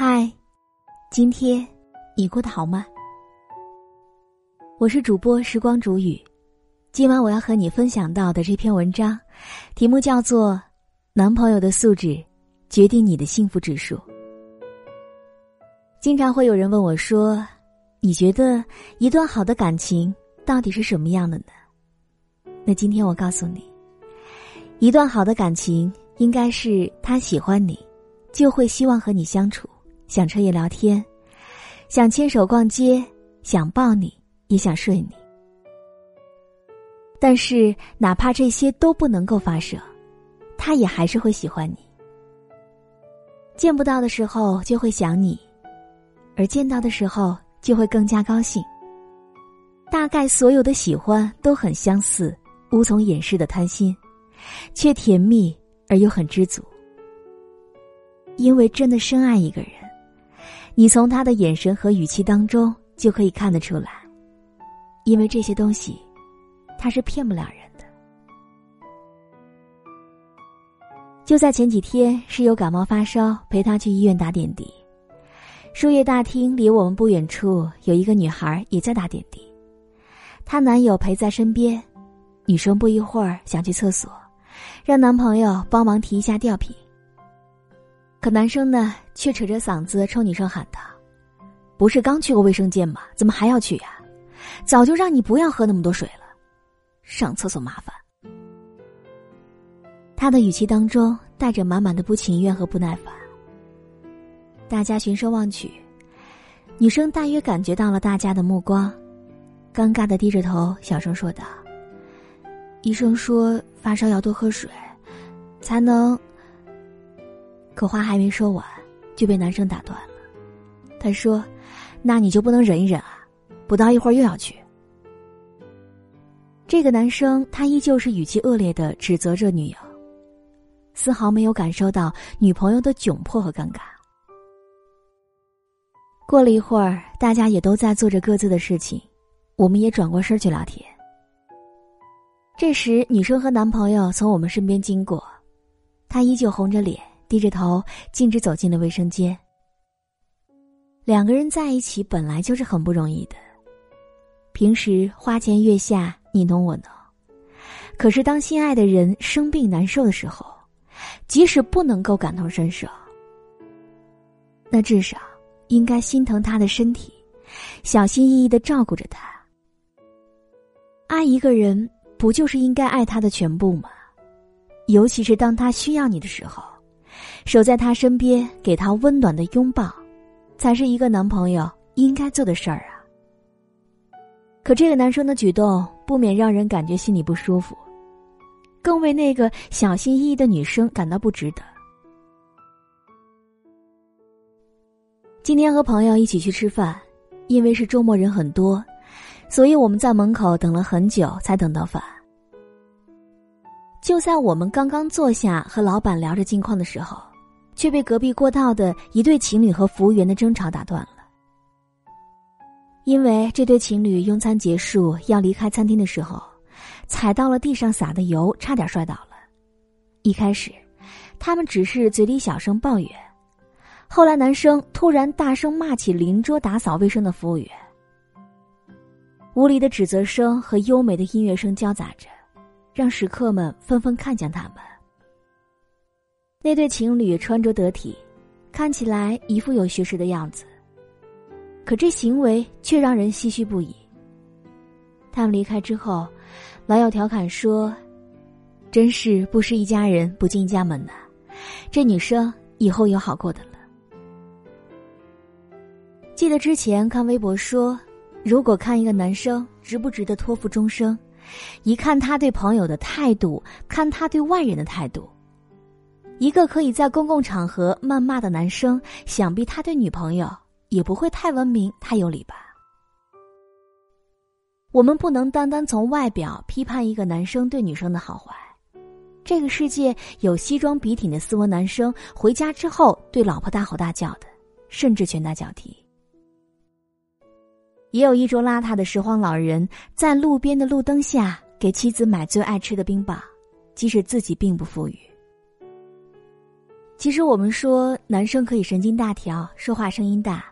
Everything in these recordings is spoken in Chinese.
嗨，今天你过得好吗？我是主播时光煮雨，今晚我要和你分享到的这篇文章，题目叫做《男朋友的素质决定你的幸福指数》。经常会有人问我说：“你觉得一段好的感情到底是什么样的呢？”那今天我告诉你，一段好的感情应该是他喜欢你，就会希望和你相处。想彻夜聊天，想牵手逛街，想抱你，也想睡你。但是，哪怕这些都不能够发生，他也还是会喜欢你。见不到的时候就会想你，而见到的时候就会更加高兴。大概所有的喜欢都很相似，无从掩饰的贪心，却甜蜜而又很知足。因为真的深爱一个人。你从他的眼神和语气当中就可以看得出来，因为这些东西，他是骗不了人的。就在前几天，室友感冒发烧，陪他去医院打点滴。输液大厅离我们不远处有一个女孩也在打点滴，她男友陪在身边，女生不一会儿想去厕所，让男朋友帮忙提一下吊瓶。可男生呢，却扯着嗓子冲女生喊道：“不是刚去过卫生间吗？怎么还要去呀？早就让你不要喝那么多水了，上厕所麻烦。”他的语气当中带着满满的不情愿和不耐烦。大家循声望去，女生大约感觉到了大家的目光，尴尬的低着头，小声说道：“医生说发烧要多喝水，才能……”可话还没说完，就被男生打断了。他说：“那你就不能忍一忍啊？不到一会儿又要去。”这个男生他依旧是语气恶劣的指责着女友，丝毫没有感受到女朋友的窘迫和尴尬。过了一会儿，大家也都在做着各自的事情，我们也转过身去聊天。这时，女生和男朋友从我们身边经过，她依旧红着脸。低着头，径直走进了卫生间。两个人在一起本来就是很不容易的，平时花前月下，你侬我侬。可是当心爱的人生病难受的时候，即使不能够感同身受，那至少应该心疼他的身体，小心翼翼的照顾着他。爱一个人，不就是应该爱他的全部吗？尤其是当他需要你的时候。守在他身边，给他温暖的拥抱，才是一个男朋友应该做的事儿啊。可这个男生的举动不免让人感觉心里不舒服，更为那个小心翼翼的女生感到不值得。今天和朋友一起去吃饭，因为是周末人很多，所以我们在门口等了很久才等到饭。就在我们刚刚坐下和老板聊着近况的时候，却被隔壁过道的一对情侣和服务员的争吵打断了。因为这对情侣用餐结束要离开餐厅的时候，踩到了地上撒的油，差点摔倒了。一开始，他们只是嘴里小声抱怨，后来男生突然大声骂起邻桌打扫卫生的服务员，无理的指责声和优美的音乐声交杂着。让食客们纷纷看向他们。那对情侣穿着得体，看起来一副有学识的样子，可这行为却让人唏嘘不已。他们离开之后，老友调侃说：“真是不识一家人，不进一家门呐！这女生以后有好过的了。”记得之前看微博说，如果看一个男生值不值得托付终生。一看他对朋友的态度，看他对外人的态度。一个可以在公共场合谩骂的男生，想必他对女朋友也不会太文明、太有礼吧？我们不能单单从外表批判一个男生对女生的好坏。这个世界有西装笔挺的斯文男生，回家之后对老婆大吼大叫的，甚至拳打脚踢。也有一桌邋遢的拾荒老人，在路边的路灯下给妻子买最爱吃的冰棒，即使自己并不富裕。其实我们说男生可以神经大条，说话声音大，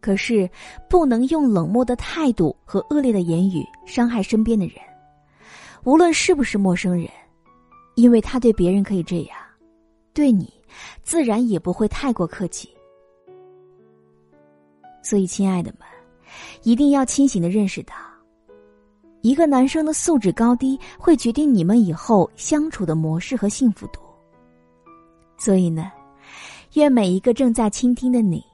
可是不能用冷漠的态度和恶劣的言语伤害身边的人，无论是不是陌生人，因为他对别人可以这样，对你自然也不会太过客气。所以，亲爱的们，一定要清醒的认识到，一个男生的素质高低会决定你们以后相处的模式和幸福度。所以呢，愿每一个正在倾听的你，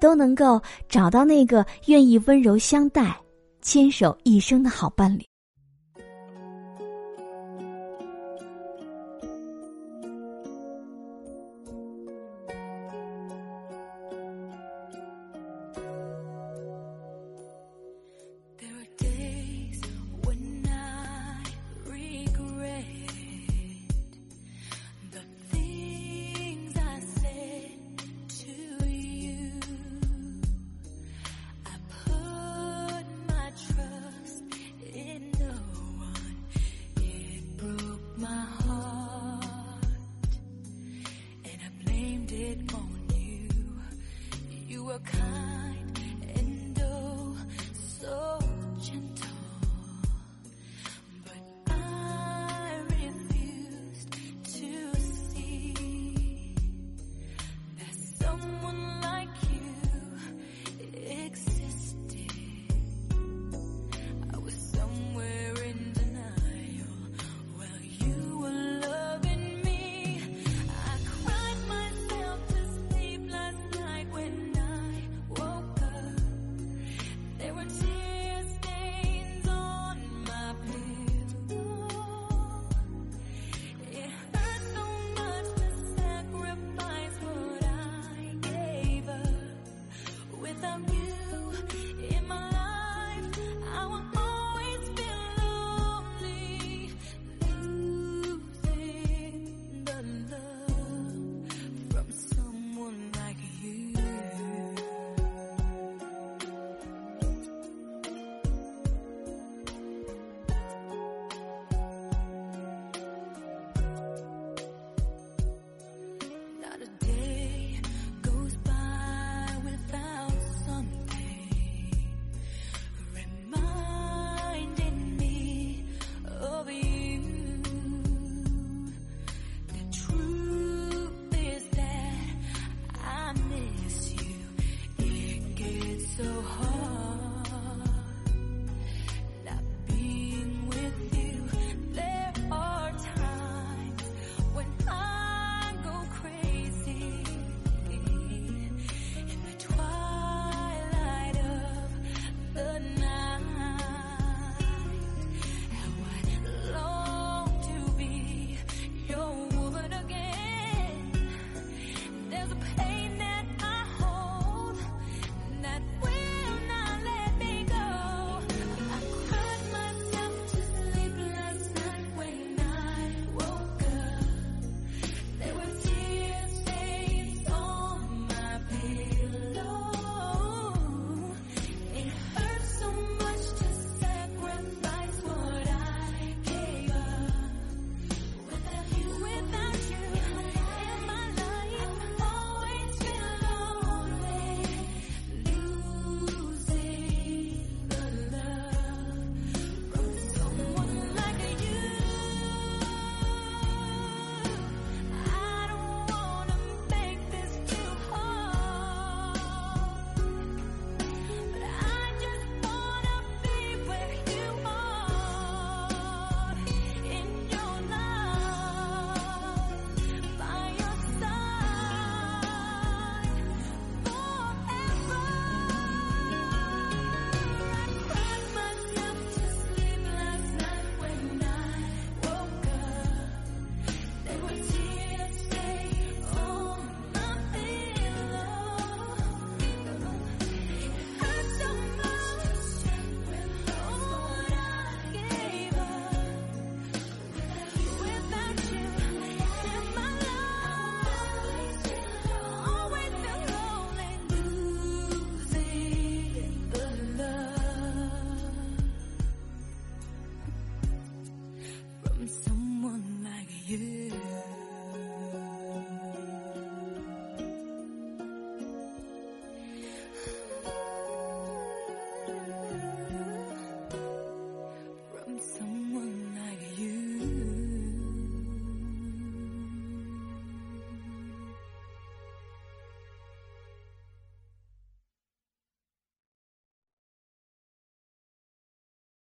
都能够找到那个愿意温柔相待、牵手一生的好伴侣。